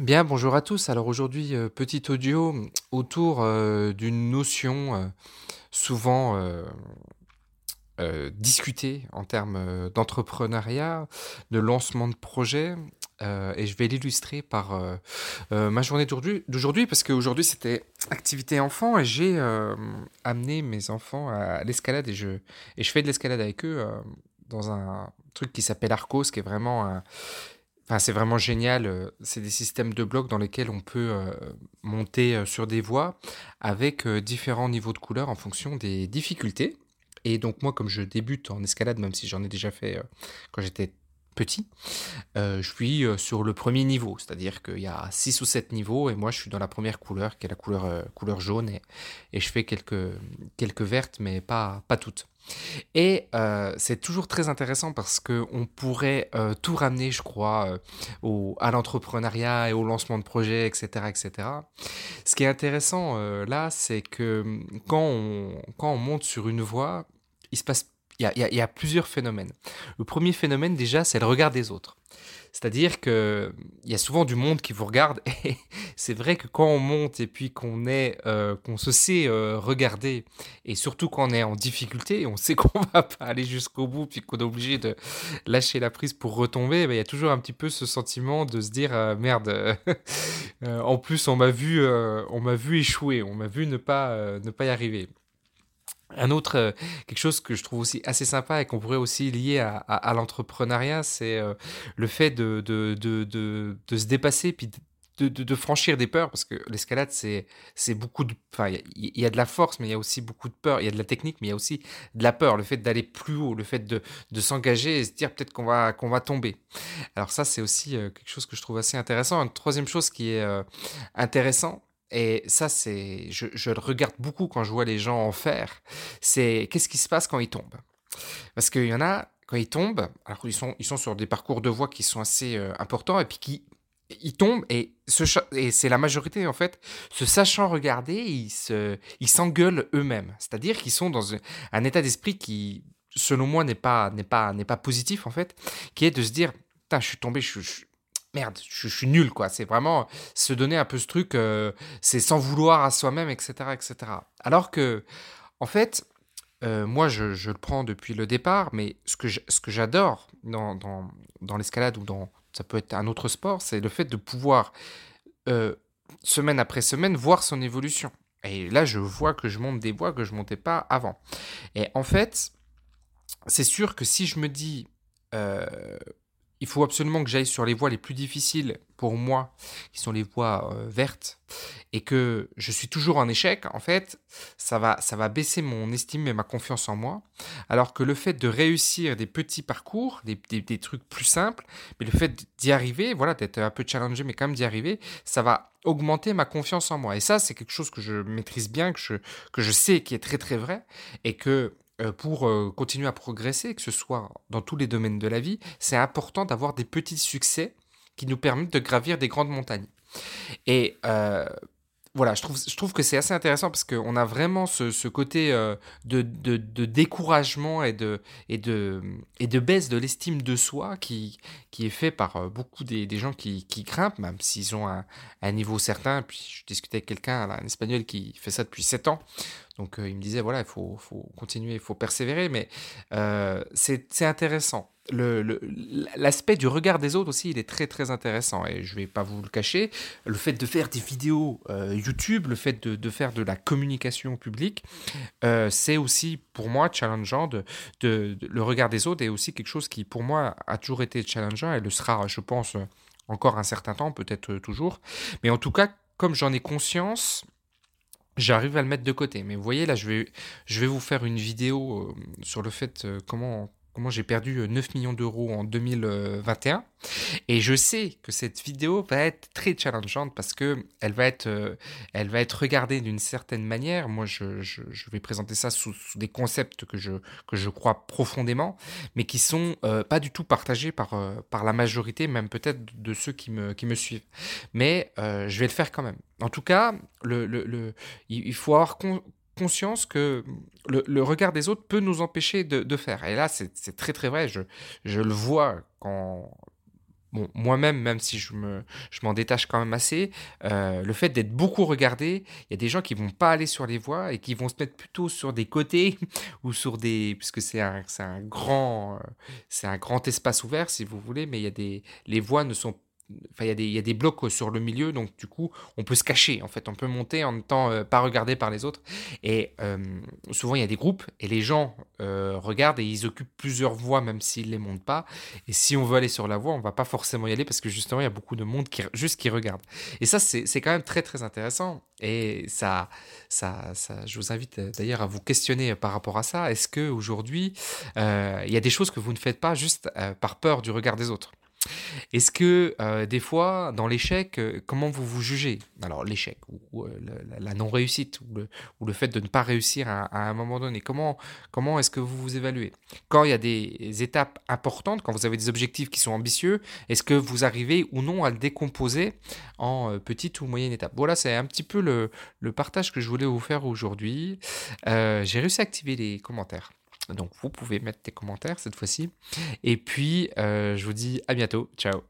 Bien, bonjour à tous. Alors aujourd'hui, euh, petit audio autour euh, d'une notion euh, souvent discutée en termes d'entrepreneuriat, de lancement de projet. et je vais l'illustrer par ma journée d'aujourd'hui, parce qu'aujourd'hui c'était activité enfant et j'ai amené mes enfants à l'escalade et je, et je fais de l'escalade avec eux dans un truc qui s'appelle Arcos, qui est vraiment un C'est vraiment génial. Euh, c'est des systèmes de blocs dans lesquels on peut euh, monter euh, sur des voies avec différents niveaux de couleurs en fonction des difficultés. Et donc moi, comme je débute en escalade, même si j'en ai déjà fait quand j'étais petit, je suis sur le premier niveau, c'est-à-dire qu'il y a 6 ou 7 niveaux et moi je suis dans la première couleur qui est la couleur, couleur jaune et, et, je fais quelques, quelques vertes mais pas, pas toutes. Et euh, c'est toujours très intéressant parce qu'on pourrait euh, tout ramener, je crois, euh, au, à l'entrepreneuriat et au lancement de projets, etc. etc. Ce qui est intéressant là, c'est que hum, quand on, quand on monte sur une voie, il se passe il y, a, plusieurs phénomènes. Le premier phénomène, déjà, c'est le regard des autres. C'est-à-dire qu'il y a souvent du monde qui vous regarde et c'est vrai que quand on monte et puis qu'on euh, se sait euh, regarder et surtout quand on est en difficulté, on sait qu'on va pas aller jusqu'au bout puis qu'on est obligé de lâcher la prise pour retomber, ben, il y a toujours un petit peu ce sentiment de se dire euh, merde. en plus, on m'a vu, on m'a vu échouer, on m'a vu ne pas, ne pas y arriver. Un autre, euh, quelque chose que je trouve aussi assez sympa et qu'on pourrait aussi lier à, l'entrepreneuriat, c'est euh, le fait de, de, de, de, se dépasser puis de, franchir des peurs, parce que l'escalade, c'est, beaucoup de... Enfin, il y, a de la force, mais il y a aussi beaucoup de peur. Il y a de la technique, mais il y a aussi de la peur. Le fait d'aller plus haut, le fait de, s'engager et se dire peut-être qu'on va, va tomber. Alors ça, c'est aussi euh, quelque chose que je trouve assez intéressant. Une troisième chose qui est intéressant, et ça, c'est, je, le regarde beaucoup quand je vois les gens en faire. C'est qu'est-ce qui se passe quand ils tombent? Parce qu'il y en a, quand ils tombent, alors ils sont, ils sont sur des parcours de voie qui sont assez euh, importants et puis qui ils tombent et, et c'est la majorité en fait, se sachant regarder, ils, ils s'engueulent eux-mêmes. C'est-à-dire qu'ils sont dans un, état d'esprit qui, selon moi, n'est pas, n'est pas, n'est pas positif en fait, qui est de se dire, putain, je suis tombé, je, je, merde, je, suis nul, quoi. C'est vraiment se donner un peu ce truc, euh, c'est sans vouloir à soi-même, etc., etc. Alors que, en fait, euh, moi, je, le prends depuis le départ, mais ce que, j'adore dans, dans, l'escalade ou dans, ça peut être un autre sport, c'est le fait de pouvoir, euh, semaine après semaine, voir son évolution. Et là, je vois que je monte des voies que je montais pas avant. Et en fait, c'est sûr que si je me dis, il faut absolument que j'aille sur les voies les plus difficiles pour moi, qui sont les voies euh, vertes, et que je suis toujours en échec, en fait, ça va, ça va baisser mon estime et ma confiance en moi. Alors que le fait de réussir des petits parcours, des, des, trucs plus simples, mais le fait d'y arriver, voilà, d'être un peu challengé, mais quand même d'y arriver, ça va augmenter ma confiance en moi. Et ça, c'est quelque chose que je maîtrise bien, que je, que je sais qui est très très vrai, et que pour euh, continuer à progresser, que ce soit dans tous les domaines de la vie, c'est important d'avoir des petits succès qui nous permettent de gravir des grandes montagnes. Et euh, voilà, je trouve, que c'est assez intéressant parce qu'on a vraiment ce, côté euh, de, découragement et de, baisse de l'estime de soi qui, est fait par euh, beaucoup des, gens qui, grimpent, même s'ils ont un, niveau certain. Puis je discutais avec quelqu'un, un espagnol qui fait ça depuis 7 ans. Donc euh, il me disait, voilà, il faut, faut continuer, il faut persévérer, mais c'est intéressant l'aspect du regard des autres aussi, il est très très intéressant et je vais pas vous le cacher. Le fait de faire des vidéos euh, YouTube, le fait de, faire de la communication publique, euh, c'est aussi pour moi challengeant. De, le regard des autres est aussi quelque chose qui pour moi a toujours été challengeant et le sera, je pense, encore un certain temps, peut-être toujours. Mais en tout cas, comme j'en ai conscience, j'arrive à le mettre de côté. Mais vous voyez, là, je vais, je vais vous faire une vidéo euh, sur le fait comment comment j'ai perdu 9 millions d'euros en 2021. Et je sais que cette vidéo va être très challengeante parce que elle va être, elle va être regardée d'une certaine manière. Moi, je, je, vais présenter ça sous, des concepts que je, que je crois profondément, mais qui sont pas du tout partagés par, par la majorité, même peut-être de ceux qui me, qui me suivent. Mais je vais le faire quand même. En tout cas, le, le, il faut avoir conscience que le, regard des autres peut nous empêcher de, faire. Et là, c'est très très vrai. Je, je le vois quand... Bon, moi-même, même si je m'en je détache quand même assez, euh, le fait d'être beaucoup regardé, il y a des gens qui vont pas aller sur les voies et qui vont se mettre plutôt sur des côtés ou sur des... puisque c'est un, un, grand, c'est un grand espace ouvert, si vous voulez, mais il y a des, les voies ne sont Il y, a des blocs sur le milieu, donc du coup, on peut se cacher. En fait, on peut monter en étant euh, pas regardé par les autres. Et euh, souvent, il y a des groupes et les gens euh, regardent et ils occupent plusieurs voies, même s'ils les montent pas. Et si on veut aller sur la voie, on va pas forcément y aller parce que justement, il y a beaucoup de monde qui juste qui regarde. Et ça, c'est quand même très très intéressant. Et ça, ça, ça je vous invite d'ailleurs à vous questionner par rapport à ça. Est-ce que aujourd'hui, il y a des choses que vous ne faites pas juste par peur du regard des autres? Est-ce que euh, des fois, dans l'échec, euh, comment vous vous jugez? Alors l'échec ou, euh, la, non-réussite ou le, fait de ne pas réussir à, un moment donné, comment, comment est-ce que vous vous évaluez? Quand il y a des étapes importantes, quand vous avez des objectifs qui sont ambitieux, est-ce que vous arrivez ou non à le décomposer en petites ou moyennes étapes Voilà, c'est un petit peu le, le, partage que je voulais vous faire aujourd'hui. J'ai réussi à activer les commentaires. Donc vous pouvez mettre des commentaires cette fois-ci. Et puis euh, je vous dis à bientôt. Ciao.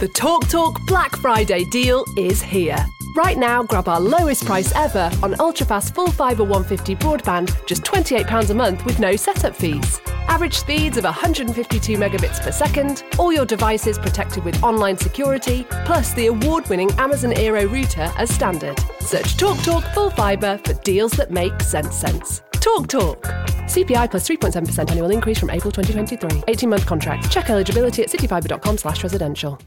The Talk Talk Black Friday deal is here. Right now, grab our lowest price ever on ultrafast full fibre 150 broadband, just £28 a month with no setup fees. Average speeds of 152 megabits per second, all your devices protected with online security, plus the award winning Amazon Aero router as standard. Search Talk Talk Full Fibre for deals that make sense sense. Talk Talk. CPI plus 3.7% annual increase from April 2023. 18 month contract. Check eligibility at cityfibre.com slash residential.